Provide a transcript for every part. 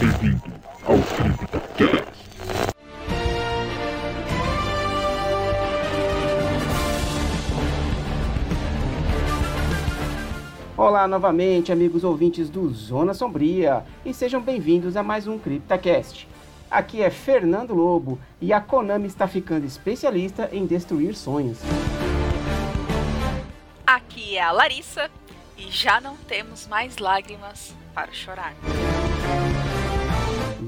Bem-vindo ao CryptoCast. Olá novamente, amigos ouvintes do Zona Sombria, e sejam bem-vindos a mais um CryptaCast. Aqui é Fernando Lobo e a Konami está ficando especialista em destruir sonhos. Aqui é a Larissa e já não temos mais lágrimas para chorar.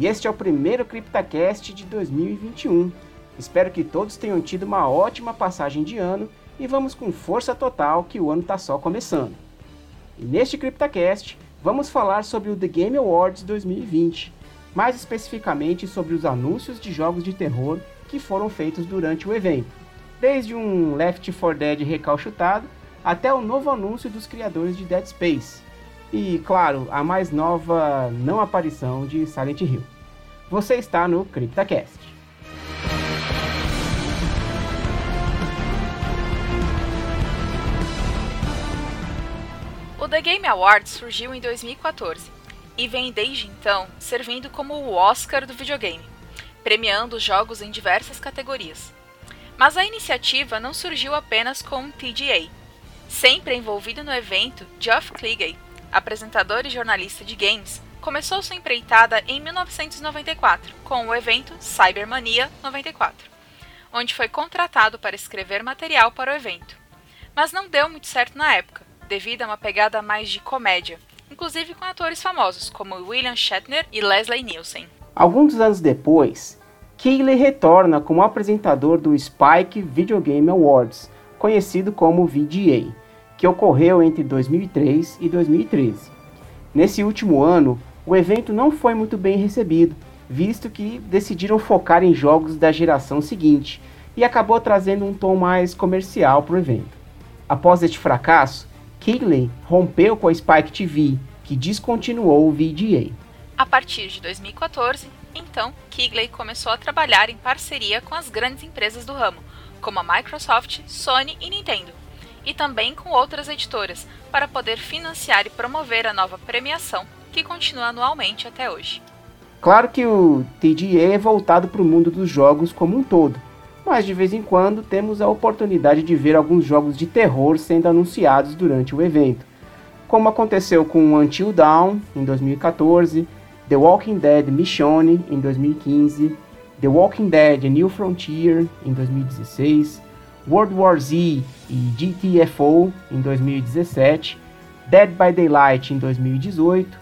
E este é o primeiro CryptaCast de 2021. Espero que todos tenham tido uma ótima passagem de ano e vamos com força total que o ano está só começando. E neste CryptaCast, vamos falar sobre o The Game Awards 2020, mais especificamente sobre os anúncios de jogos de terror que foram feitos durante o evento, desde um Left 4 Dead recalchutado até o novo anúncio dos criadores de Dead Space, e, claro, a mais nova não aparição de Silent Hill. Você está no CryptaCast. O The Game Awards surgiu em 2014 e vem desde então servindo como o Oscar do videogame, premiando jogos em diversas categorias. Mas a iniciativa não surgiu apenas com o TGA. Sempre envolvido no evento, Geoff Keighley, apresentador e jornalista de games, começou sua empreitada em 1994 com o evento Cybermania 94, onde foi contratado para escrever material para o evento. Mas não deu muito certo na época, devido a uma pegada mais de comédia, inclusive com atores famosos como William Shatner e Leslie Nielsen. Alguns anos depois, Keighley retorna como apresentador do Spike Video Game Awards, conhecido como VGA, que ocorreu entre 2003 e 2013. Nesse último ano, o evento não foi muito bem recebido, visto que decidiram focar em jogos da geração seguinte e acabou trazendo um tom mais comercial para o evento. Após este fracasso, Keighley rompeu com a Spike TV, que descontinuou o VGA. A partir de 2014, então, Keighley começou a trabalhar em parceria com as grandes empresas do ramo, como a Microsoft, Sony e Nintendo, e também com outras editoras, para poder financiar e promover a nova premiação, que continua anualmente até hoje. Claro que o TGA é voltado para o mundo dos jogos como um todo, mas de vez em quando temos a oportunidade de ver alguns jogos de terror sendo anunciados durante o evento, como aconteceu com Until Dawn em 2014, The Walking Dead Michonne em 2015, The Walking Dead New Frontier em 2016, World War Z e GTFO em 2017, Dead by Daylight em 2018,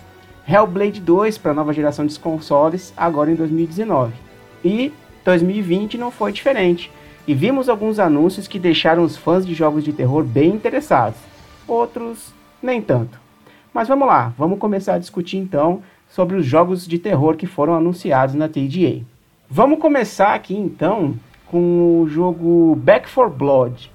Hellblade 2 para a nova geração de consoles agora em 2019. E 2020 não foi diferente. E vimos alguns anúncios que deixaram os fãs de jogos de terror bem interessados. Outros nem tanto. Mas vamos lá, vamos começar a discutir então sobre os jogos de terror que foram anunciados na TGA. Vamos começar aqui então com o jogo Back 4 Blood.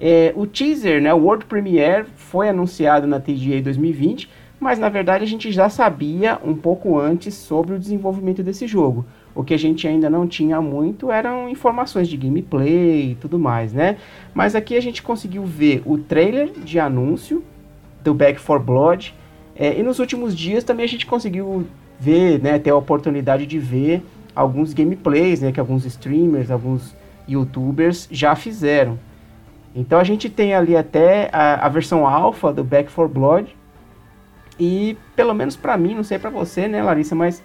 É, o teaser, né, o World Premiere, foi anunciado na TGA 2020, mas na verdade a gente já sabia um pouco antes sobre o desenvolvimento desse jogo. O que a gente ainda não tinha muito eram informações de gameplay e tudo mais, né? Mas aqui a gente conseguiu ver o trailer de anúncio do Back 4 Blood. É, e nos últimos dias também a gente conseguiu ver, né, ter a oportunidade de ver alguns gameplays, né, que alguns streamers, alguns youtubers já fizeram. Então a gente tem ali até a, a versão alfa do Back 4 Blood. E pelo menos para mim, não sei para você, né, Larissa, mas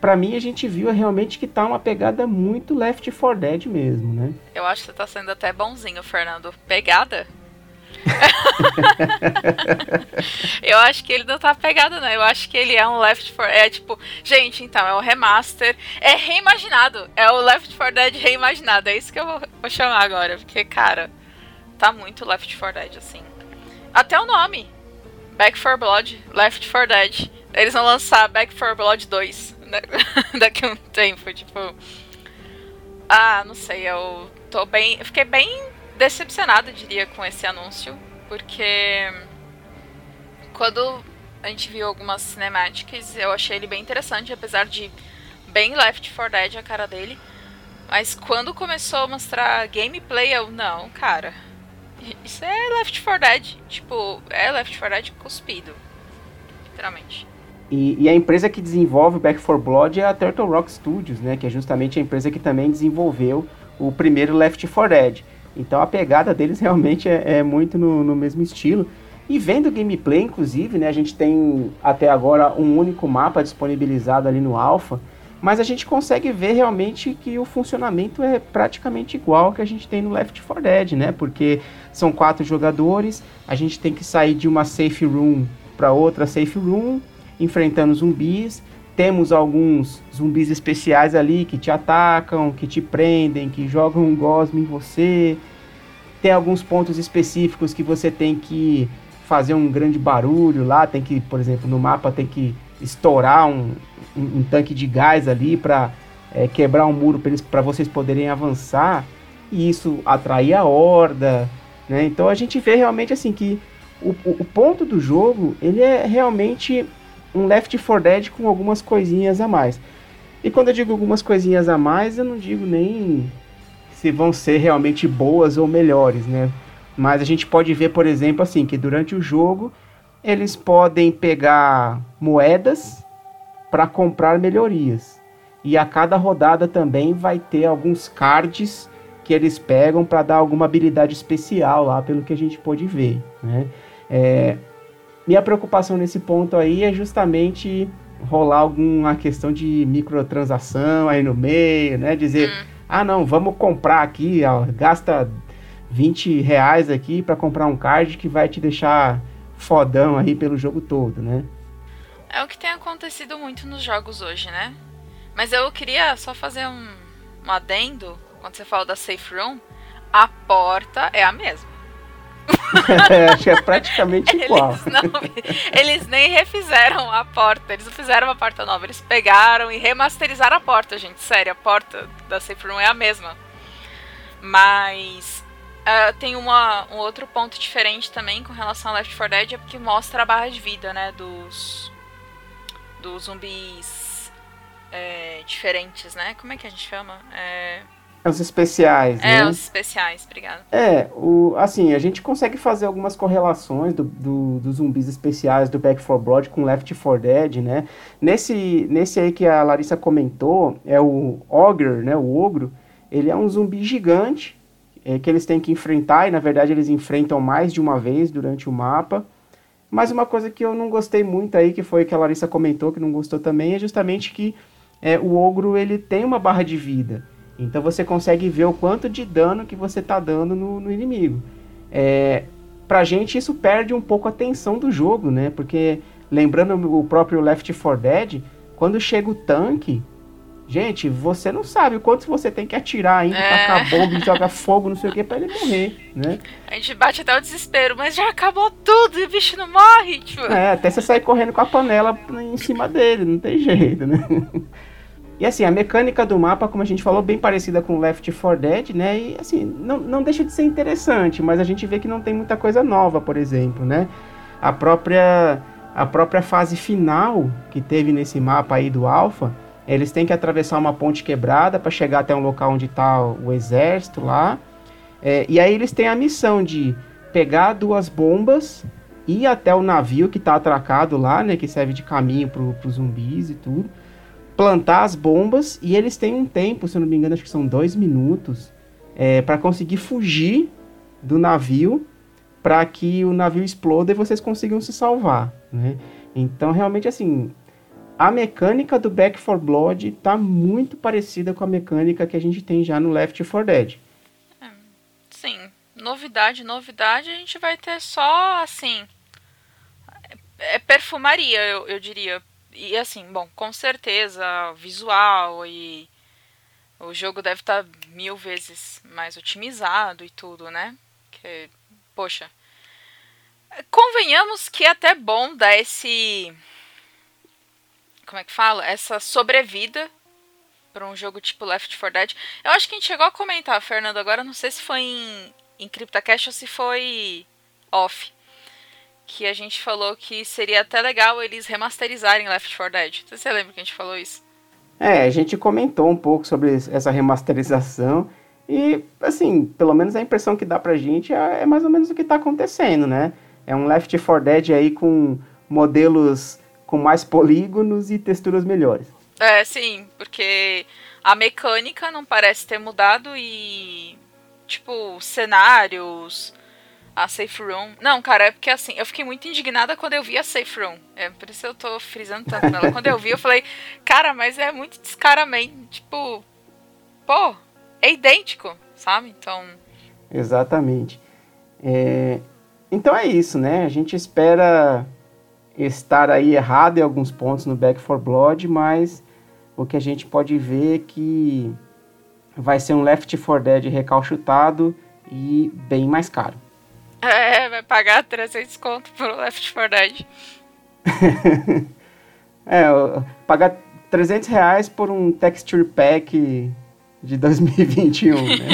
para mim a gente viu realmente que tá uma pegada muito Left 4 Dead mesmo, né? Eu acho que você tá sendo até bonzinho, Fernando. Pegada? eu acho que ele não tá pegado, não. Eu acho que ele é um Left 4 É tipo, gente, então, é um remaster. É reimaginado. É o Left 4 Dead reimaginado. É isso que eu vou, vou chamar agora. Porque, cara, tá muito Left 4 Dead, assim. Até o nome. Back 4 Blood, Left 4 Dead. Eles vão lançar Back 4 Blood 2 né? daqui a um tempo, tipo. Ah, não sei, eu tô bem. Fiquei bem decepcionada, diria, com esse anúncio, porque quando a gente viu algumas cinemáticas, eu achei ele bem interessante, apesar de bem Left 4 Dead a cara dele. Mas quando começou a mostrar gameplay, eu, não, cara. Isso é Left 4 Dead. Tipo, é Left 4 Dead cuspido. Literalmente. E, e, a empresa que desenvolve Back 4 Blood é a Turtle Rock Studios, né? Que é justamente a empresa que também desenvolveu o primeiro Left 4 Dead. Então a pegada deles realmente é, é muito no, no, mesmo estilo. E vendo gameplay, inclusive, né? A gente tem até agora um único mapa disponibilizado ali no Alpha. Mas a gente consegue ver realmente que o funcionamento é praticamente igual que a gente tem no Left 4 Dead, né? Porque são quatro jogadores, a gente tem que sair de uma safe room para outra safe room, enfrentando zumbis. Temos alguns zumbis especiais ali que te atacam, que te prendem, que jogam um gosme em você. Tem alguns pontos específicos que você tem que fazer um grande barulho lá, tem que, por exemplo, no mapa tem que estourar um, um, um tanque de gás ali para é, quebrar um muro para vocês poderem avançar e isso atrair a horda, né? Então a gente vê realmente assim que o, o, ponto do jogo ele é realmente um Left 4 Dead com algumas coisinhas a mais. E quando eu digo algumas coisinhas a mais, eu não digo nem se vão ser realmente boas ou melhores, né? Mas a gente pode ver, por exemplo, assim, que durante o jogo eles podem pegar moedas para comprar melhorias. E a cada rodada também vai ter alguns cards que eles pegam para dar alguma habilidade especial lá, pelo que a gente pôde ver. Né? É, minha preocupação nesse ponto aí é justamente rolar alguma questão de microtransação aí no meio, né? Dizer, hum. ah não, vamos comprar aqui, ó, gasta 20 reais aqui para comprar um card que vai te deixar fodão aí pelo jogo todo, né? É o que tem acontecido muito nos jogos hoje, né? Mas eu queria só fazer um, um adendo quando você fala da safe room. A porta é a mesma. é, acho que é praticamente igual. Eles, não, eles nem refizeram a porta, eles não fizeram uma porta nova, eles pegaram e remasterizaram a porta, gente. Sério, a porta da Safe Room é a mesma. Mas Uh, tem uma, um outro ponto diferente também com relação a Left 4 Dead, é porque mostra a barra de vida, né, dos, dos zumbis é, diferentes, né? Como é que a gente chama? É... Os especiais, é, né? os especiais, obrigado. É, o, assim, a gente consegue fazer algumas correlações do, do, dos zumbis especiais do Back 4 Blood com Left 4 Dead, né? Nesse, nesse aí que a Larissa comentou, é o Ogre, né? O Ogro, ele é um zumbi gigante, é, que eles têm que enfrentar, e na verdade eles enfrentam mais de uma vez durante o mapa. Mas uma coisa que eu não gostei muito aí, que foi que a Larissa comentou que não gostou também, é justamente que é, o ogro ele tem uma barra de vida. Então você consegue ver o quanto de dano que você está dando no, no inimigo. É, pra gente isso perde um pouco a tensão do jogo, né? Porque lembrando o próprio Left 4 Dead, quando chega o tanque, Gente, você não sabe o quanto você tem que atirar ainda, é. tacar bomba, jogar fogo, não sei o que, pra ele morrer, né? A gente bate até o desespero, mas já acabou tudo e o bicho não morre, tipo. É, até você sair correndo com a panela em cima dele, não tem jeito, né? E assim, a mecânica do mapa, como a gente falou, bem parecida com Left 4 Dead, né? E assim, não, não deixa de ser interessante, mas a gente vê que não tem muita coisa nova, por exemplo, né? A própria, a própria fase final que teve nesse mapa aí do Alpha eles têm que atravessar uma ponte quebrada para chegar até um local onde está o exército lá. É, e aí eles têm a missão de pegar duas bombas, ir até o navio que está atracado lá, né, que serve de caminho para os zumbis e tudo, plantar as bombas e eles têm um tempo, se eu não me engano, acho que são dois minutos, é, para conseguir fugir do navio para que o navio exploda e vocês consigam se salvar, né? Então realmente assim a mecânica do Back 4 Blood tá muito parecida com a mecânica que a gente tem já no Left 4 Dead. É, sim, novidade, novidade, a gente vai ter só assim. É, é perfumaria, eu, eu diria. E assim, bom, com certeza, visual e o jogo deve estar tá mil vezes mais otimizado e tudo, né? Que, poxa. Convenhamos que é até bom dar esse como é que fala? Essa sobrevida para um jogo tipo Left 4 Dead. Eu acho que a gente chegou a comentar, Fernando, agora não sei se foi em, em CryptoCast ou se foi off. Que a gente falou que seria até legal eles remasterizarem Left 4 Dead. Você lembra que a gente falou isso? É, a gente comentou um pouco sobre essa remasterização. E, assim, pelo menos a impressão que dá pra gente é, é mais ou menos o que tá acontecendo, né? É um Left 4 Dead aí com modelos com mais polígonos e texturas melhores. É, sim, porque a mecânica não parece ter mudado e. Tipo, cenários, a safe room. Não, cara, é porque assim, eu fiquei muito indignada quando eu vi a safe room. É por isso eu tô frisando tanto nela. quando eu vi, eu falei, cara, mas é muito descaramento. Tipo, pô, é idêntico, sabe? Então. Exatamente. É... Então é isso, né? A gente espera estar aí errado em alguns pontos no Back for Blood, mas o que a gente pode ver é que vai ser um Left 4 Dead recalchutado e bem mais caro. É, vai pagar 300 conto pro Left 4 Dead. é, pagar 300 reais por um texture pack de 2021, né?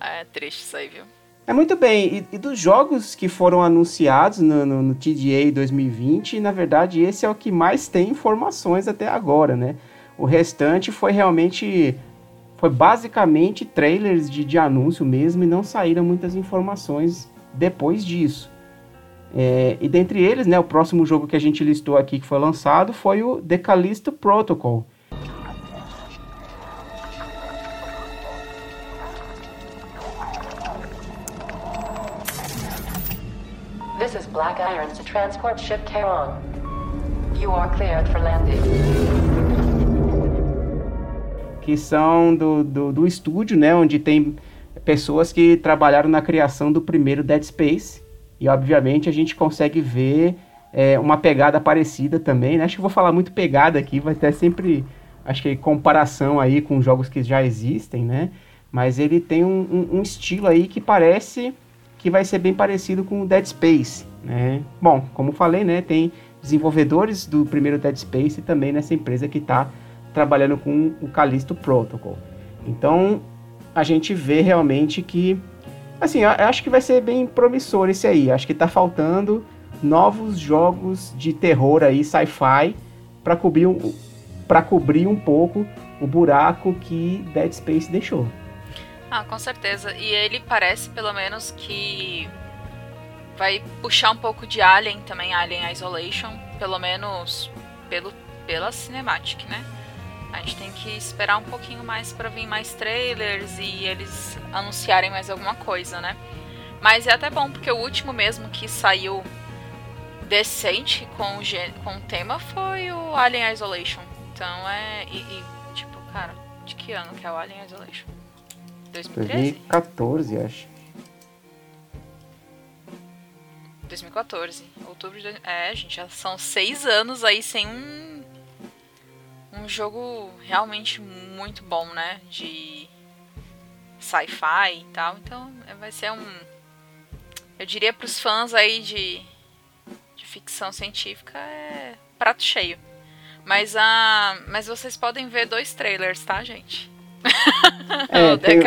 é triste isso aí, viu? É muito bem, e, e dos jogos que foram anunciados no, no, no, TDA 2020, na verdade esse é o que mais tem informações até agora, né? O restante foi realmente, foi basicamente trailers de, de anúncio mesmo e não saíram muitas informações depois disso. É, e dentre eles, né, o próximo jogo que a gente listou aqui que foi lançado foi o The Callisto Protocol, This is Black Irons to transport ship Charon. You are cleared for landing. Que são do, do, do estúdio, né? Onde tem pessoas que trabalharam na criação do primeiro Dead Space. E obviamente a gente consegue ver é, uma pegada parecida também, né? Acho que vou falar muito pegada aqui, vai ter sempre, acho que comparação aí com jogos que já existem, né? Mas ele tem um, um, um estilo aí que parece que vai ser bem parecido com o Dead Space, né? Bom, como falei, né, tem desenvolvedores do primeiro Dead Space também nessa empresa que está trabalhando com o Callisto Protocol. Então, a gente vê realmente que, assim, acho que vai ser bem promissor esse aí. Acho que está faltando novos jogos de terror aí, sci-fi, para cobrir, um, cobrir um pouco o buraco que Dead Space deixou. Ah, com certeza. E ele parece, pelo menos, que vai puxar um pouco de Alien também, Alien Isolation, pelo menos pelo, pela Cinematic, né? A gente tem que esperar um pouquinho mais para vir mais trailers e eles anunciarem mais alguma coisa, né? Mas é até bom, porque o último mesmo que saiu decente com o, com o tema foi o Alien Isolation. Então é. E, e, tipo, cara, de que ano que é o Alien Isolation? 2013? 2014, acho. 2014, outubro de. É, gente, já são seis anos aí sem um. Um jogo realmente muito bom, né? De sci-fi e tal. Então é, vai ser um. Eu diria pros fãs aí de, de ficção científica é prato cheio. Mas, a, mas vocês podem ver dois trailers, tá, gente? É, tem, o,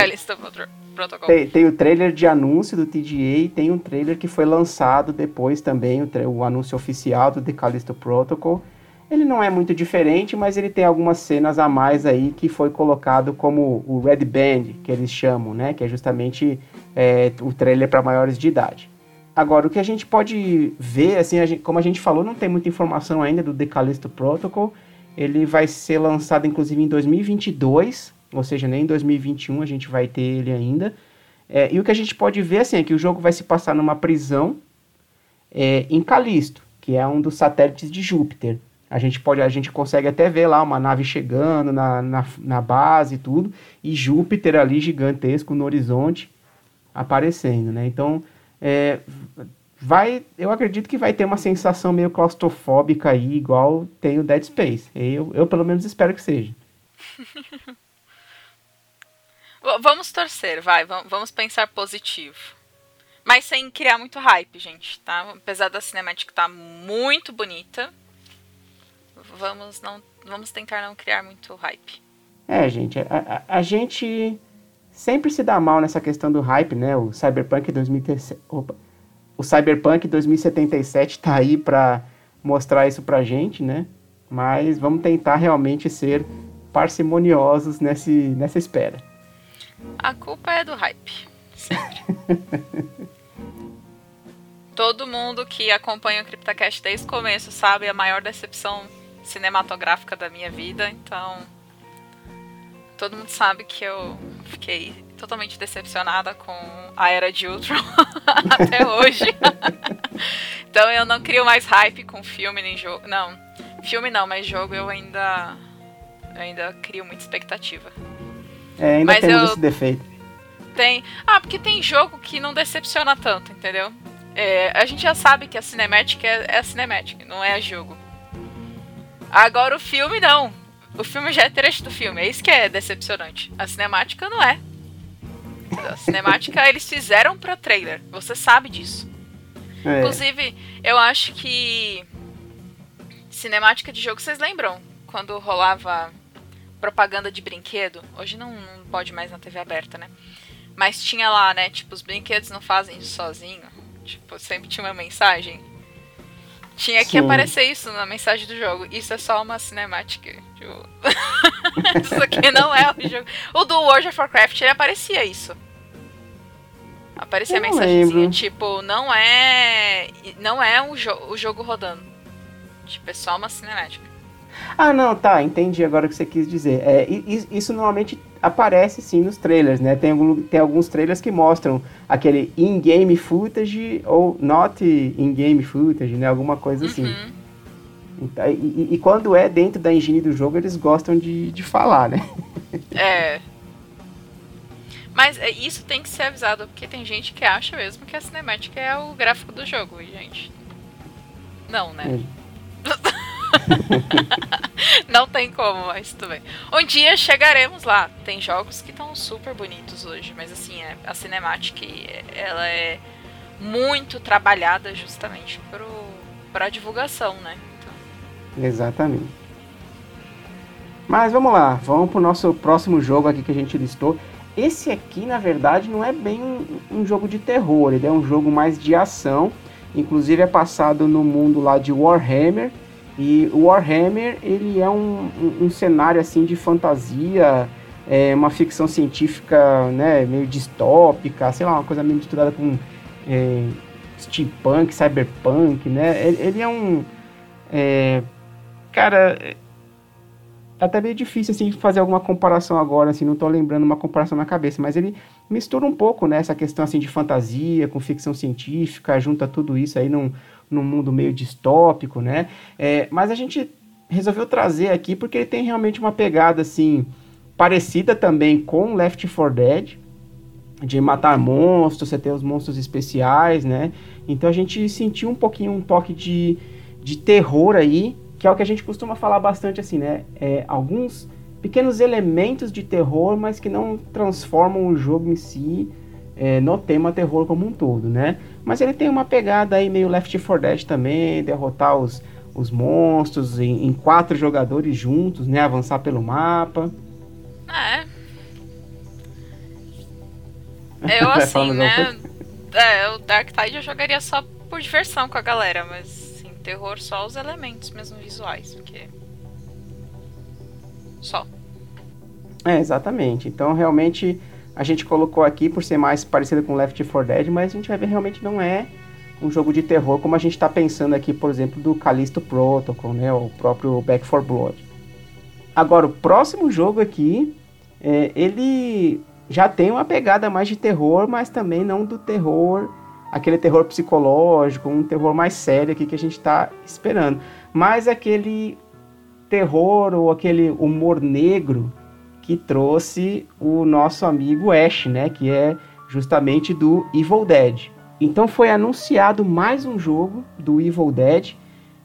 tem, tem, o trailer de anúncio do TGA e tem um trailer que foi lançado depois também, o, o anúncio oficial do The Callisto Protocol. Ele não é muito diferente, mas ele tem algumas cenas a mais aí que foi colocado como o Red Band, que eles chamam, né? Que é justamente é, o trailer para maiores de idade. Agora, o que a gente pode ver, assim, a gente, como a gente falou, não tem muita informação ainda do The Callisto Protocol. Ele vai ser lançado, inclusive, em 2022, ou seja, nem em 2021 a gente vai ter ele ainda. É, e o que a gente pode ver assim, é que o jogo vai se passar numa prisão é, em Calisto, que é um dos satélites de Júpiter. A gente pode, a gente consegue até ver lá uma nave chegando na, na, na base e tudo, e Júpiter ali gigantesco no horizonte aparecendo, né? Então, é, vai, eu acredito que vai ter uma sensação meio claustrofóbica aí, igual tem o Dead Space. Eu, eu pelo menos espero que seja. Vamos torcer, vai, vamos pensar positivo. Mas sem criar muito hype, gente, tá? Apesar da cinemática estar tá muito bonita, vamos não vamos tentar não criar muito hype. É, gente, a, a, a gente sempre se dá mal nessa questão do hype, né? O Cyberpunk 2017, opa, o Cyberpunk 2077 tá aí para mostrar isso pra gente, né? Mas vamos tentar realmente ser parcimoniosos nesse, nessa espera. A culpa é do hype. Sempre. Todo mundo que acompanha o CryptoCast desde o começo sabe a maior decepção cinematográfica da minha vida, então. Todo mundo sabe que eu fiquei totalmente decepcionada com a era de Ultron até hoje. então eu não crio mais hype com filme nem jogo. Não, filme não, mas jogo eu ainda eu ainda crio muita expectativa. É, ainda Mas temos eu- esse defeito. Tem. Ah, porque tem jogo que não decepciona tanto, entendeu? É, a gente já sabe que a cinematic é, é a cinematic, não é jogo. Agora o filme não. O filme já é trecho do filme, é isso que é decepcionante. A cinemática não é. A cinemática eles fizeram pra trailer, você sabe disso. É, Inclusive, eu acho que cinemática de jogo, vocês lembram? Quando rolava propaganda de brinquedo? Hoje não, não pode mais na TV aberta, né? Mas tinha lá, né? Tipo, os brinquedos não fazem isso sozinho. Tipo, sempre tinha uma mensagem. Tinha que Sim. aparecer isso na mensagem do jogo. Isso é só uma cinemática. Tipo... isso aqui não é o jogo. O do World of Warcraft, ele aparecia isso. Aparecia a mensagenzinha, tipo, não é. Não é um jo o jogo rodando. Tipo, é só uma cinemática. Ah, não, tá, entendi agora o que você quis dizer. É, isso normalmente aparece sim nos trailers, né? Tem, algum- tem alguns trailers que mostram aquele in-game footage ou not in-game footage, né? Alguma coisa assim. Uhum. Então, e, e- quando é dentro da engine do jogo, eles gostam de, de falar, né? É. Mas é, isso tem que ser avisado, porque tem gente que acha mesmo que a cinemática é o gráfico do jogo, gente. Não, né? Não tem como, mas tudo bem. Um dia chegaremos lá. Tem jogos que estão super bonitos hoje, mas assim, é, a cinemática ela é muito trabalhada justamente pro, pra divulgação, né? Então, Exatamente. Mas vamos lá, vamos pro nosso próximo jogo aqui que a gente listou. Esse aqui, na verdade, não é bem um, um jogo de terror, ele é um jogo mais de ação. Inclusive é passado no mundo lá de Warhammer. E o Warhammer, ele é um, um, um cenário assim de fantasia, é uma ficção científica, né, meio distópica, sei lá, uma coisa meio misturada com é, steampunk, cyberpunk, né? Ele, ele é um... é, cara, é até meio difícil assim fazer alguma comparação agora, assim, não tô lembrando uma comparação na cabeça, mas ele mistura um pouco, né, essa questão assim de fantasia com ficção científica, junta tudo isso aí num, num mundo meio distópico, né? É, mas a gente resolveu trazer aqui porque ele tem realmente uma pegada assim parecida também com Left 4 Dead, de matar monstros, você ter os monstros especiais, né? Então a gente sentiu um pouquinho um toque de, de terror aí, que é o que a gente costuma falar bastante assim, né? É, alguns pequenos elementos de terror, mas que não transformam o jogo em si é, no tema terror como um todo, né? Mas ele tem uma pegada aí meio Left 4 Dead também, derrotar os, os monstros em, em quatro jogadores juntos, né? Avançar pelo mapa. é. Eu assim, né? É, o Dark Tide eu jogaria só por diversão com a galera, mas assim, terror só os elementos mesmo visuais, porque. Só. É, exatamente. Então, realmente, a gente colocou aqui por ser mais parecido com Left 4 Dead, mas a gente vai ver realmente não é um jogo de terror como a gente está pensando aqui, por exemplo, do Callisto Protocol, né? O próprio Back 4 Blood. Agora, o próximo jogo aqui, é, ele já tem uma pegada mais de terror, mas também não do terror, aquele terror psicológico, um terror mais sério aqui que a gente está esperando. Mas aquele terror ou aquele humor negro que trouxe o nosso amigo Ash, né, que é justamente do Evil Dead. Então foi anunciado mais um jogo do Evil Dead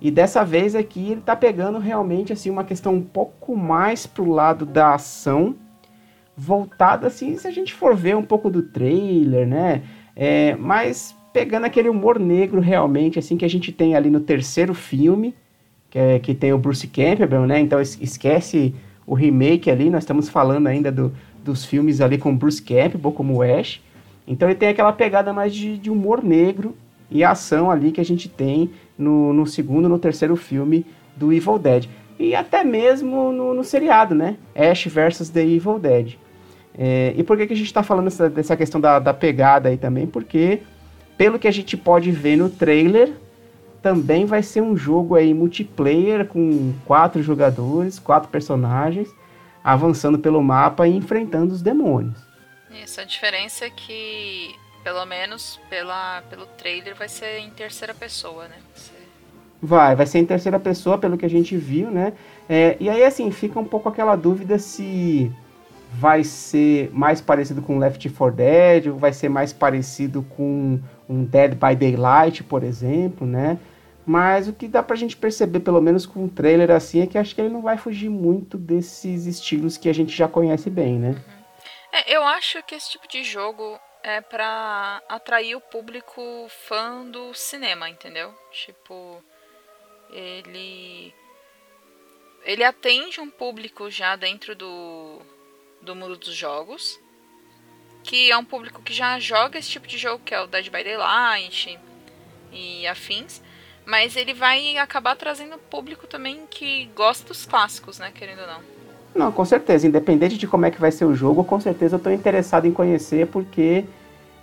e dessa vez aqui ele tá pegando realmente assim uma questão um pouco mais pro lado da ação, voltada assim, se a gente for ver um pouco do trailer, né, é, mas pegando aquele humor negro realmente assim que a gente tem ali no terceiro filme, que, é, que tem o Bruce Campbell, né? Então es- esquece o remake ali, nós estamos falando ainda do, dos filmes ali com Bruce Campbell como Ash. Então ele tem aquela pegada mais de, de humor negro e ação ali que a gente tem no, no segundo no terceiro filme do Evil Dead. E até mesmo no, no seriado, né? Ash vs The Evil Dead. É, e por que, que a gente está falando essa- dessa questão da, da pegada aí também? Porque pelo que a gente pode ver no trailer, também vai ser um jogo aí multiplayer com quatro jogadores, quatro personagens, avançando pelo mapa e enfrentando os demônios. Isso, a diferença é que, pelo menos pela, pelo trailer, vai ser em terceira pessoa, né? Você... Vai, vai ser em terceira pessoa, pelo que a gente viu, né? É, e aí, assim, fica um pouco aquela dúvida se vai ser mais parecido com Left 4 Dead, ou vai ser mais parecido com um Dead by Daylight, por exemplo, né? Mas o que dá pra gente perceber, pelo menos com o trailer assim, é que acho que ele não vai fugir muito desses estilos que a gente já conhece bem, né? Uhum. É, eu acho que esse tipo de jogo é pra atrair o público fã do cinema, entendeu? Tipo, ele. Ele atende um público já dentro do, do mundo dos jogos, que é um público que já joga esse tipo de jogo, que é o Dead by Daylight e afins, mas ele vai acabar trazendo público também que gosta dos clássicos, né, querendo ou não. Não, com certeza, independente de como é que vai ser o jogo, com certeza eu estou interessado em conhecer, porque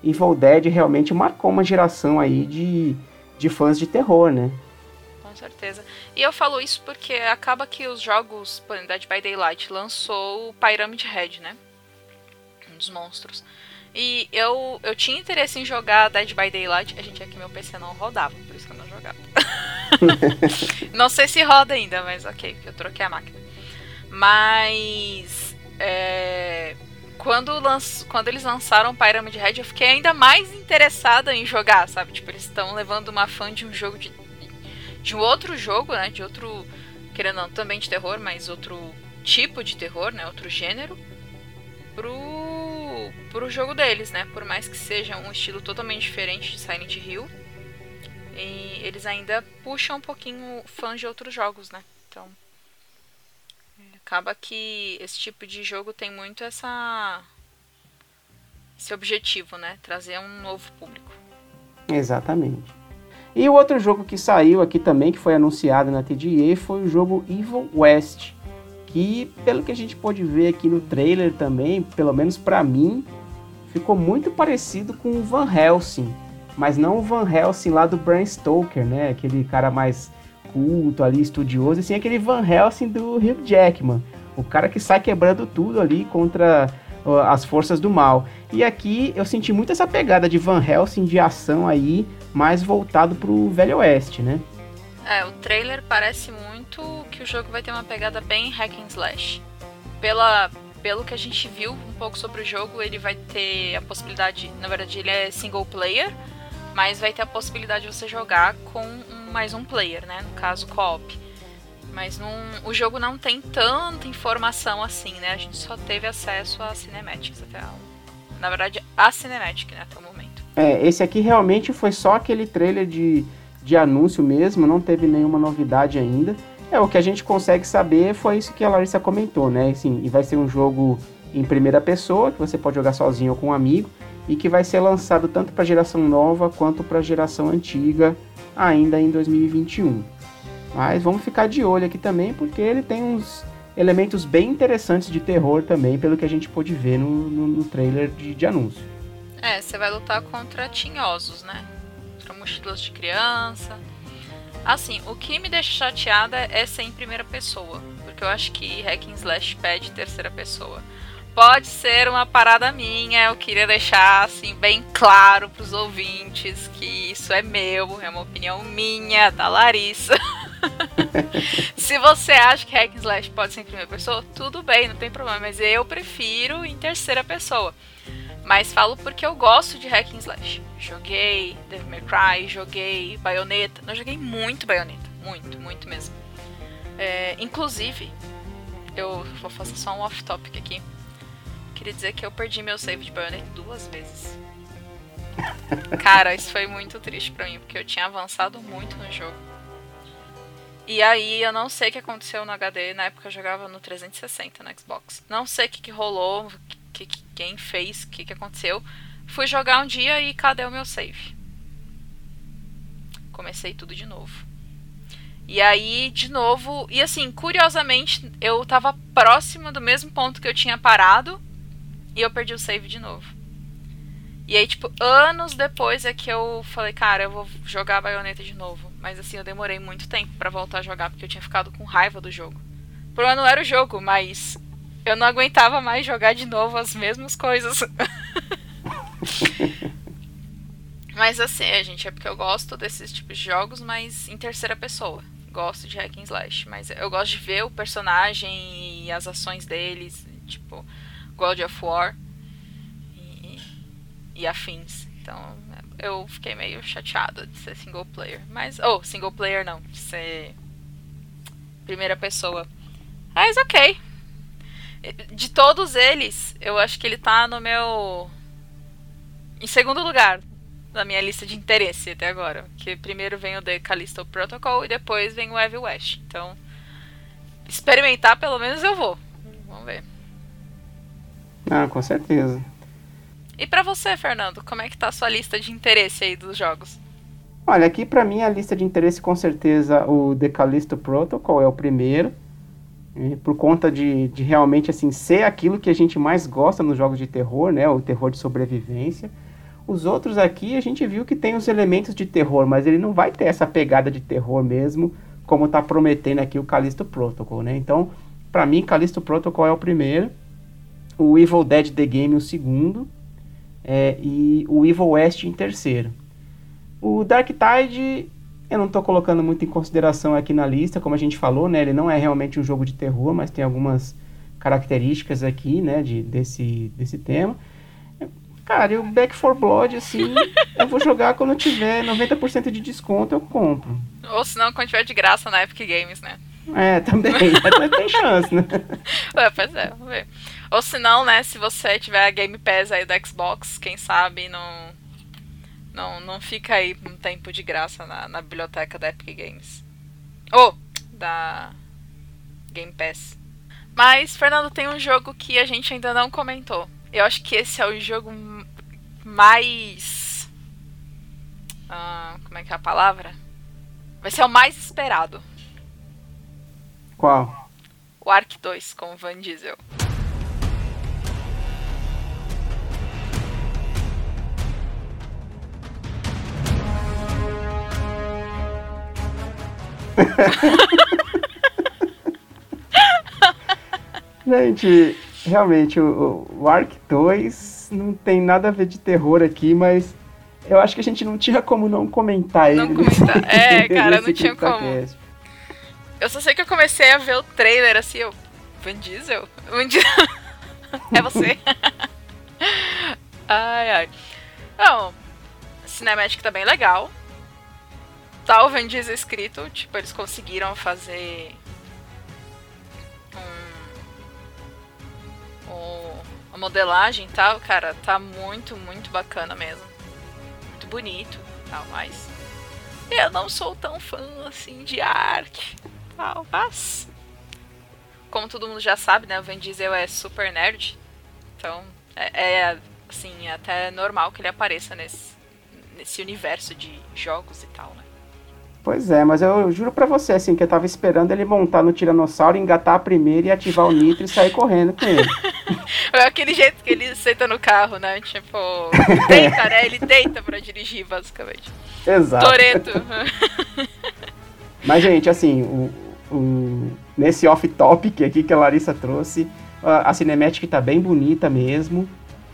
Evil Dead realmente marcou uma geração aí de, de fãs de terror, né? Com certeza. E eu falo isso porque acaba que os jogos, Dead by Daylight lançou o Pyramid Head, né? Um dos monstros. E eu, eu tinha interesse em jogar Dead by Daylight. A gente aqui meu PC não rodava, por isso que eu não jogava. não sei se roda ainda, mas ok, porque eu troquei a máquina. Mas é, quando, lanç, quando eles lançaram Pyramid Head, eu fiquei ainda mais interessada em jogar, sabe? Tipo, eles estão levando uma fã de um jogo de, de um outro jogo, né? De outro, querendo não, também de terror, mas outro tipo de terror, né? Outro gênero, pro, pro jogo deles, né? Por mais que seja um estilo totalmente diferente de Silent Hill, e eles ainda puxam um pouquinho fãs de outros jogos, né? Então acaba que esse tipo de jogo tem muito essa esse objetivo, né? Trazer um novo público. Exatamente. E o outro jogo que saiu aqui também, que foi anunciado na TGE, foi o jogo Evil West, que pelo que a gente pôde ver aqui no trailer também, pelo menos para mim, ficou muito parecido com o Van Helsing, mas não o Van Helsing lá do Bram Stoker, né? Aquele cara mais culto ali, estudioso, assim, aquele Van Helsing do Hugh Jackman, o cara que sai quebrando tudo ali contra uh, as forças do mal. E aqui eu senti muito essa pegada de Van Helsing de ação aí, mais voltado pro Velho Oeste, né? É, o trailer parece muito jogo vai ter uma pegada bem hack and slash. Pela, pelo que a gente viu um pouco sobre o jogo, ele vai ter a possibilidade, na verdade ele é single player, mas vai ter a possibilidade de você jogar com um, mais um player, né? No caso, co-op. Mas não, o jogo não tem tanta informação assim, né? A gente só teve acesso a cinematics até a, Na verdade, a cinematic, né, até o momento. É, esse aqui realmente foi só aquele trailer de, de anúncio mesmo, não teve nenhuma novidade ainda. É, o que a gente consegue saber foi isso que a Larissa comentou, né? Assim, e vai ser um jogo em primeira pessoa, que você pode jogar sozinho ou com um amigo e que vai ser lançado tanto para a geração nova quanto para a geração antiga ainda em 2021. Mas vamos ficar de olho aqui também porque ele tem uns elementos bem interessantes de terror também, pelo que a gente pôde ver no, no, no trailer de, de, anúncio. É, você vai lutar contra tinhosos, né? Contra mochilas de criança. Assim, o que me deixa chateada é ser em primeira pessoa, porque eu acho que Hack and Slash pede terceira pessoa pode ser uma parada minha. Eu queria deixar assim bem claro para os ouvintes que isso é meu, é uma opinião minha, da Larissa. Se você acha que hack and slash pode ser em primeira pessoa, tudo bem, não tem problema. Mas eu prefiro em terceira pessoa. Mas falo porque eu gosto de hack and slash. Joguei Devil May Cry, joguei Bayonetta. Não joguei muito Bayonetta, muito, muito mesmo. É, inclusive, eu vou fazer só um off-topic aqui. Queria dizer que eu perdi meu save de Bayonetta duas vezes. Cara, isso foi muito triste pra mim, porque eu tinha avançado muito no jogo. E aí eu não sei o que aconteceu no HD, na época eu jogava no 360 no Xbox. Não sei o que, que rolou, que, que, quem fez, o que, que aconteceu. Fui jogar um dia e cadê o meu save? Comecei tudo de novo. E aí, de novo, e assim, curiosamente, eu tava próximo do mesmo ponto que eu tinha parado e eu perdi o save de novo. E aí, tipo, anos depois é que eu falei, cara, eu vou jogar Bayonetta de novo. Mas assim, eu demorei muito tempo para voltar a jogar, porque eu tinha ficado com raiva do jogo. O problema não era o jogo, mas eu não aguentava mais jogar de novo as mesmas coisas. mas assim, a gente, é porque eu gosto desses tipos de jogos, mas em terceira pessoa. Gosto de hack and slash, mas eu gosto de ver o personagem e as ações deles, tipo God of War e, e afins. Então, eu fiquei meio chateada de ser single player, mas oh, single player não, de ser primeira pessoa. Mas OK. De todos eles, eu acho que ele tá no meu em segundo lugar na minha lista de interesse até agora. Que primeiro vem o The Callisto Protocol e depois vem o Evil West. Então, experimentar pelo menos eu vou. Vamos ver. Ah, com certeza. E para você, Fernando, como é que tá a sua lista de interesse aí dos jogos? Olha, aqui para mim a lista de interesse com certeza o The Callisto Protocol é o primeiro. Por conta de, de realmente assim ser aquilo que a gente mais gosta nos jogos de terror, né? O terror de sobrevivência. Os outros aqui a gente viu que tem os elementos de terror, mas ele não vai ter essa pegada de terror mesmo, como está prometendo aqui o Callisto Protocol, né? Então, para mim, Callisto Protocol é o primeiro, o Evil Dead The Game o segundo, é, e o Evil West em terceiro. O Dark Tide eu não estou colocando muito em consideração aqui na lista, como a gente falou, né? Ele não é realmente um jogo de terror, mas tem algumas características aqui, né, de, desse, desse tema. Cara, e o Back 4 Blood, assim, eu vou jogar quando tiver 90% de desconto, eu compro. Ou se não, quando tiver de graça na Epic Games, né? É, também. tem chance, né? Ué, pois é, vamos ver. Ou se não, né, se você tiver a Game Pass aí do Xbox, quem sabe não, não, não fica aí um tempo de graça na, na biblioteca da Epic Games. Ou, oh, da Game Pass. Mas, Fernando, tem um jogo que a gente ainda não comentou. Eu acho que esse é o jogo mais. Ah, como é que é a palavra? Vai ser o mais esperado. Qual? O Ark 2 com o Van Diesel. Gente, realmente, o, o Ark 2 não tem nada a ver de terror aqui, mas eu acho que a gente não tinha como não comentar não ele. Comentar. Nesse, é, cara, não tinha como. Cast. Eu só sei que eu comecei a ver o trailer assim, eu. Van Diesel? Van Diesel. é você? ai, ai. Não, Cinematic tá bem legal. Tá o escrito, tipo, eles conseguiram fazer a modelagem e tal, cara, tá muito, muito bacana mesmo. Muito bonito e tal, mas eu não sou tão fã assim de arte tal, mas como todo mundo já sabe, né, o Vin Diesel é super nerd, então é, é assim, até normal que ele apareça nesse, nesse universo de jogos e tal, né. Pois é, mas eu juro pra você, assim, que eu tava esperando ele montar no Tiranossauro, engatar a primeira e ativar o nitro e sair correndo com ele. É aquele jeito que ele senta no carro, né? Tipo, deita, né? Ele deita pra dirigir, basicamente. Exato. Toreto. mas, gente, assim, o, o, nesse off-topic aqui que a Larissa trouxe, a, a Cinematic tá bem bonita mesmo.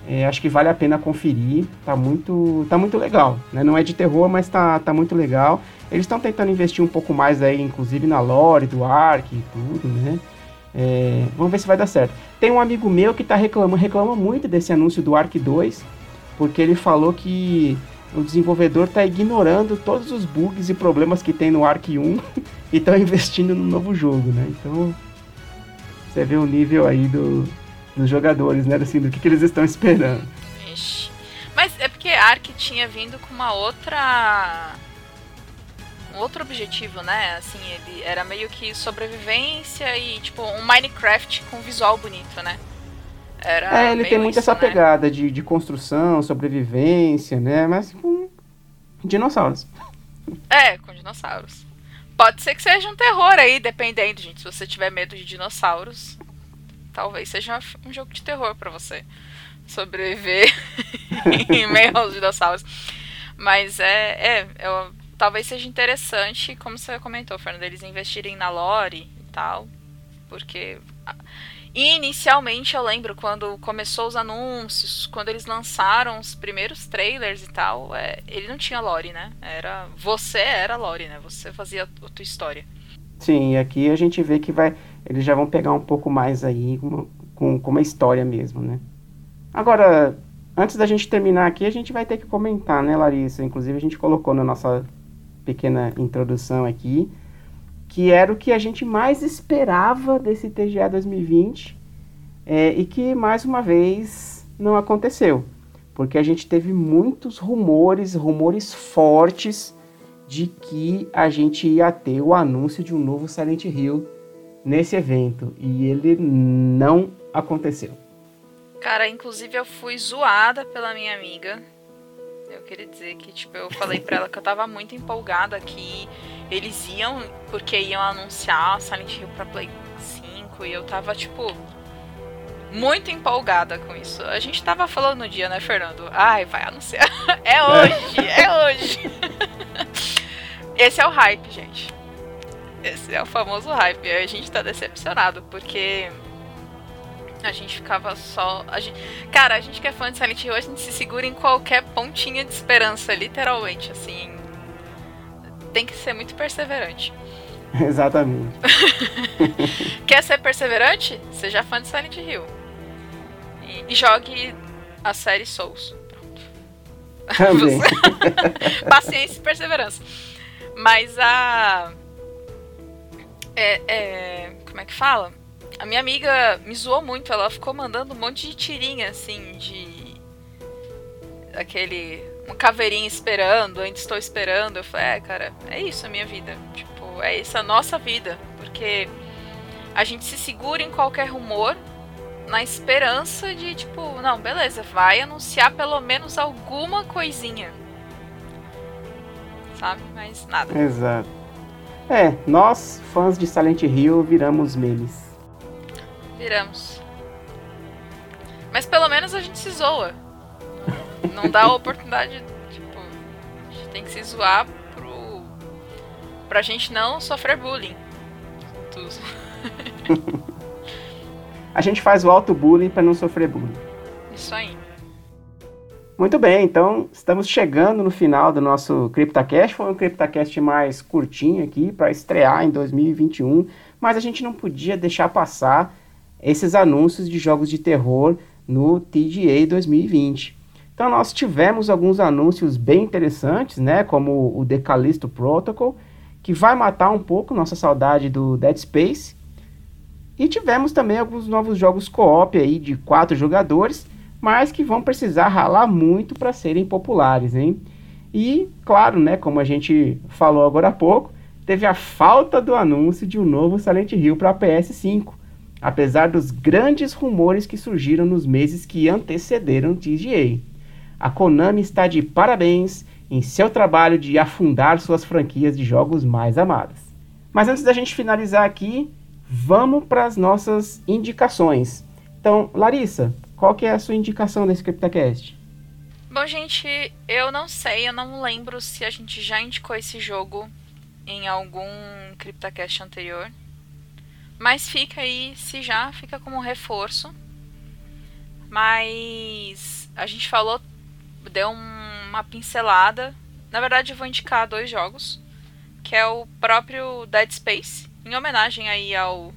É, acho que vale a pena conferir. Tá muito, tá muito legal. Né? Não é de terror, mas tá, tá muito legal. Eles estão tentando investir um pouco mais aí, inclusive na lore do Ark e tudo, né? É, vamos ver se vai dar certo. Tem um amigo meu que tá reclamando, reclama muito desse anúncio do Ark 2, porque ele falou que o desenvolvedor está ignorando todos os bugs e problemas que tem no Ark 1 e estão investindo no novo jogo, né? Então, você vê o nível aí do, dos jogadores, né? Assim, do que, que eles estão esperando. Ixi. Mas é porque Ark tinha vindo com uma outra um outro objetivo, né? Assim, ele era meio que sobrevivência e tipo um Minecraft com visual bonito, né? Era é, ele tem muito isso, essa né? pegada de, de construção, sobrevivência, né? Mas com dinossauros. É, com dinossauros. Pode ser que seja um terror aí, dependendo, gente. Se você tiver medo de dinossauros, talvez seja um jogo de terror para você sobreviver em meio aos dinossauros. Mas é, é eu, talvez seja interessante, como você comentou, Fernando, eles investirem na lore e tal, porque inicialmente eu lembro quando começou os anúncios, quando eles lançaram os primeiros trailers e tal, é, ele não tinha lore, né? Era você era lore, né? Você fazia a tua história. Sim, e aqui a gente vê que vai eles já vão pegar um pouco mais aí com, com, uma história mesmo, né? Agora, antes da gente terminar aqui, a gente vai ter que comentar, né, Larissa? Inclusive a gente colocou na nossa pequena introdução aqui que era o que a gente mais esperava desse TGA 2020 é, e que mais uma vez não aconteceu, porque a gente teve muitos rumores, rumores fortes de que a gente ia ter o anúncio de um novo Silent Hill nesse evento e ele não aconteceu. Cara, inclusive eu fui zoada pela minha amiga eu queria dizer que, tipo, eu falei pra ela que eu tava muito empolgada que eles iam, porque iam anunciar Silent Hill pra Play 5 e eu tava, tipo, muito empolgada com isso. A gente tava falando no dia, né, Fernando? Ai, vai anunciar. É hoje, é hoje. Esse é o hype, gente. Esse é o famoso hype. A gente tá decepcionado, porque a gente ficava só. A gente... Cara, a gente que é fã de Silent Hill, a gente se segura em qualquer pontinha de esperança, literalmente, assim. Tem que ser muito perseverante. Exatamente. Quer ser perseverante? Seja fã de Silent Hill. E, e jogue a série Souls. Pronto. Também. Paciência e perseverança. Mas a. É, é, como é que fala? A minha amiga me zoou muito, ela ficou mandando um monte de tirinha, assim, de. Aquele. Um caveirinho esperando, ainda estou esperando. Eu falei, é, cara, é isso a minha vida. Tipo, é isso a nossa vida. Porque a gente se segura em qualquer rumor na esperança de, tipo, não, beleza, vai anunciar pelo menos alguma coisinha. Sabe? Mas nada. Exato. É, nós, fãs de Silent Hill, viramos memes. Viramos. Mas pelo menos a gente se zoa. Não dá a oportunidade. Tipo, a gente tem que se zoar pro. pra gente não sofrer bullying. a gente faz o auto-bullying para não sofrer bullying. Isso aí. Muito bem, então estamos chegando no final do nosso CryptoCast. Foi um CryptoCast mais curtinho aqui para estrear em 2021, mas a gente não podia deixar passar esses anúncios de jogos de terror no TGA 2020. Então nós tivemos alguns anúncios bem interessantes, né, como o The Callisto Protocol, que vai matar um pouco nossa saudade do Dead Space. E tivemos também alguns novos jogos co-op aí de quatro jogadores, mas que vão precisar ralar muito para serem populares, hein? E, claro, né, como a gente falou agora há pouco, teve a falta do anúncio de um novo Silent Hill para PS5, apesar dos grandes rumores que surgiram nos meses que antecederam o TGA. A Konami está de parabéns em seu trabalho de afundar suas franquias de jogos mais amadas. Mas antes da gente finalizar aqui, vamos para as nossas indicações. Então, Larissa, qual que é a sua indicação desse CryptoCast? Bom, gente, eu não sei, eu não lembro se a gente já indicou esse jogo em algum CryptoCast anterior. Mas fica aí, se já, fica como reforço. Mas a gente falou, deu uma pincelada. Na verdade, eu vou indicar dois jogos, que é o próprio Dead Space, em homenagem aí ao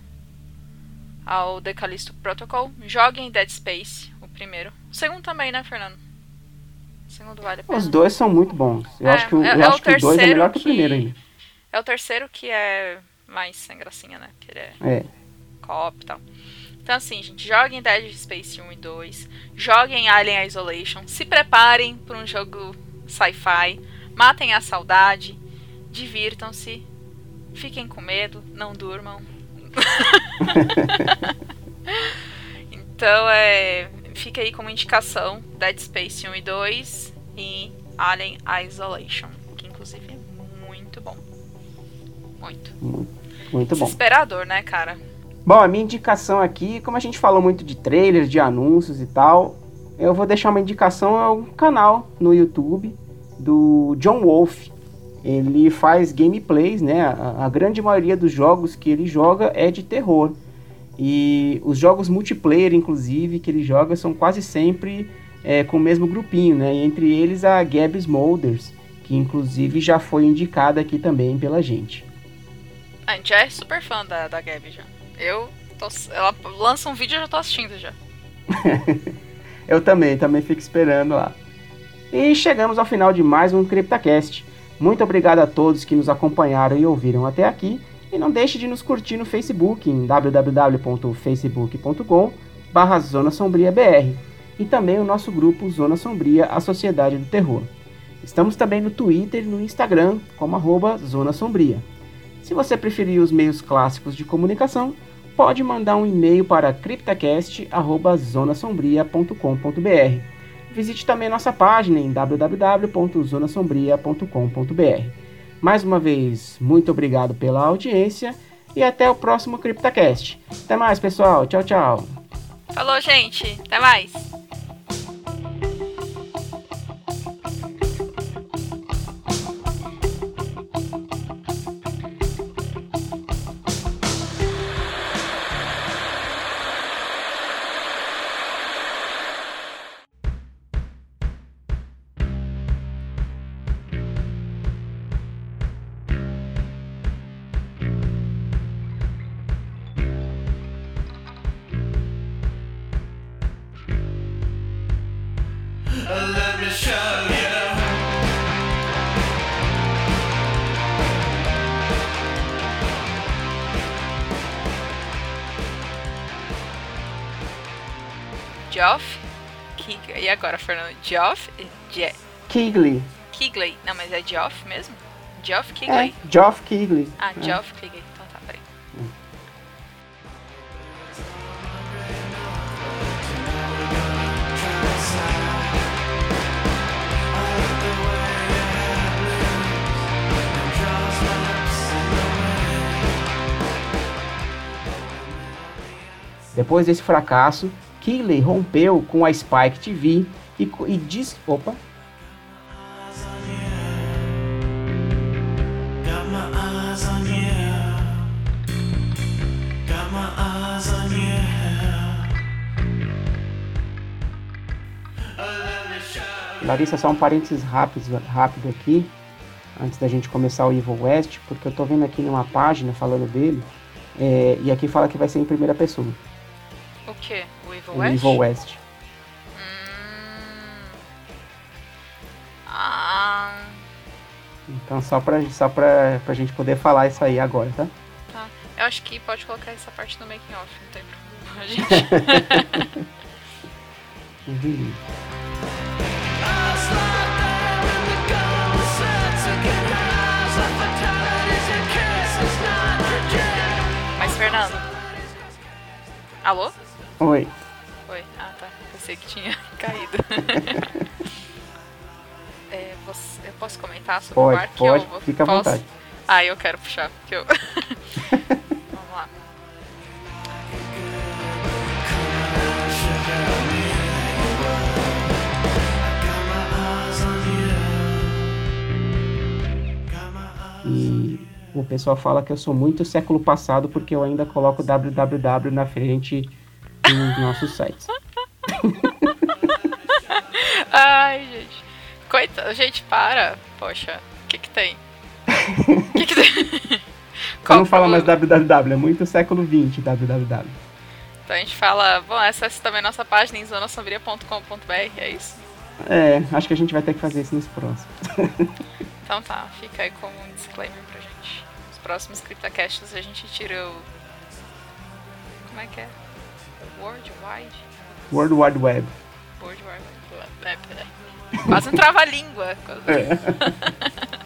ao The Callisto Protocol. Joguem Dead Space, o primeiro. O segundo também, né, Fernando? O segundo vale a pena. Os dois são muito bons. Eu É, acho que o, é- eu é acho o que o dois é melhor que o que- primeiro ainda. É o terceiro que é mais sem gracinha, né? Que ele é É. co-op e tal. Então, assim, gente, joguem Dead Space 1 e 2. Joguem Alien Isolation. Se preparem para um jogo sci-fi. Matem a saudade. Divirtam-se. Fiquem com medo. Não durmam. então, é. Fica aí como indicação: Dead Space 1 e 2 e Alien Isolation. Que, inclusive, é muito bom. Muito. Muito bom. Desesperador, né, cara? Bom, a minha indicação aqui, como a gente falou muito de trailers, de anúncios e tal, eu vou deixar uma indicação ao canal no YouTube do John Wolf. Ele faz gameplays, né? A, a grande maioria dos jogos que ele joga é de terror. E os jogos multiplayer, inclusive, que ele joga são quase sempre é, com o mesmo grupinho, né? E entre eles a Gab Smolders, que inclusive já foi indicada aqui também pela gente. A gente já é super fã da, da Gabi já. Eu tô, ela lança um vídeo e eu já tô assistindo já. eu também, também fico esperando lá. E chegamos ao final de mais um CryptaCast. Muito obrigado a todos que nos acompanharam e ouviram até aqui. E não deixe de nos curtir no Facebook em www.facebook.com Zona Sombria BR e também o nosso grupo Zona Sombria, a Sociedade do Terror. Estamos também no Twitter e no Instagram como arroba Zona Sombria. Se você preferir os meios clássicos de comunicação, pode mandar um e-mail para criptacast.zonasombria.com.br. Visite também nossa página em www.zonasombria.com.br. Mais uma vez, muito obrigado pela audiência e até o próximo CryptaCast. Até mais, pessoal. Tchau, tchau. Falou, gente. Até mais. Geoff. E agora, Fernando? Geoff? Je... Kigley. Kigley. Não, mas é Geoff mesmo? Geoff Kigley? É, Geoff Kigley. Ah, é. Geoff Kigley. Então tá, peraí. Hum. Depois desse fracasso, Keeley rompeu com a Spike TV e, e diz. Opa! Larissa, só um parênteses rápido, rápido aqui, antes da gente começar o Evil West, porque eu tô vendo aqui numa página falando dele, é, e aqui fala que vai ser em primeira pessoa. O que? O Evil o West? Evil West. Hum... Ah... Então só pra, só pra, pra gente poder falar isso aí agora, tá? Tá. Eu acho que pode colocar essa parte no making off, não tem problema, gente. Mas Fernando. Alô? Oi. Oi. Ah, tá. Pensei que tinha caído. é, você, eu posso comentar sobre pode, o bar? Pode, eu, fica à vontade. Ah, eu quero puxar, porque eu... Vamos lá. E o pessoal fala que eu sou muito século passado porque eu ainda coloco www na frente nos nossos sites. Ai, gente. Coitado, gente, para. Poxa, o que que tem? O que que tem? Não fala mais www, é muito século 20 www. Então a gente fala, bom, acesse também nossa página em zonasombria.com.br, é isso? É, acho que a gente vai ter que fazer isso nos próximos. então tá, fica aí como um disclaimer pra gente. Nos próximos CryptoCasts a gente tira o... Como é que é? World Wide? World Wide Web. World Wide Web, é, Quase um trava-língua. É.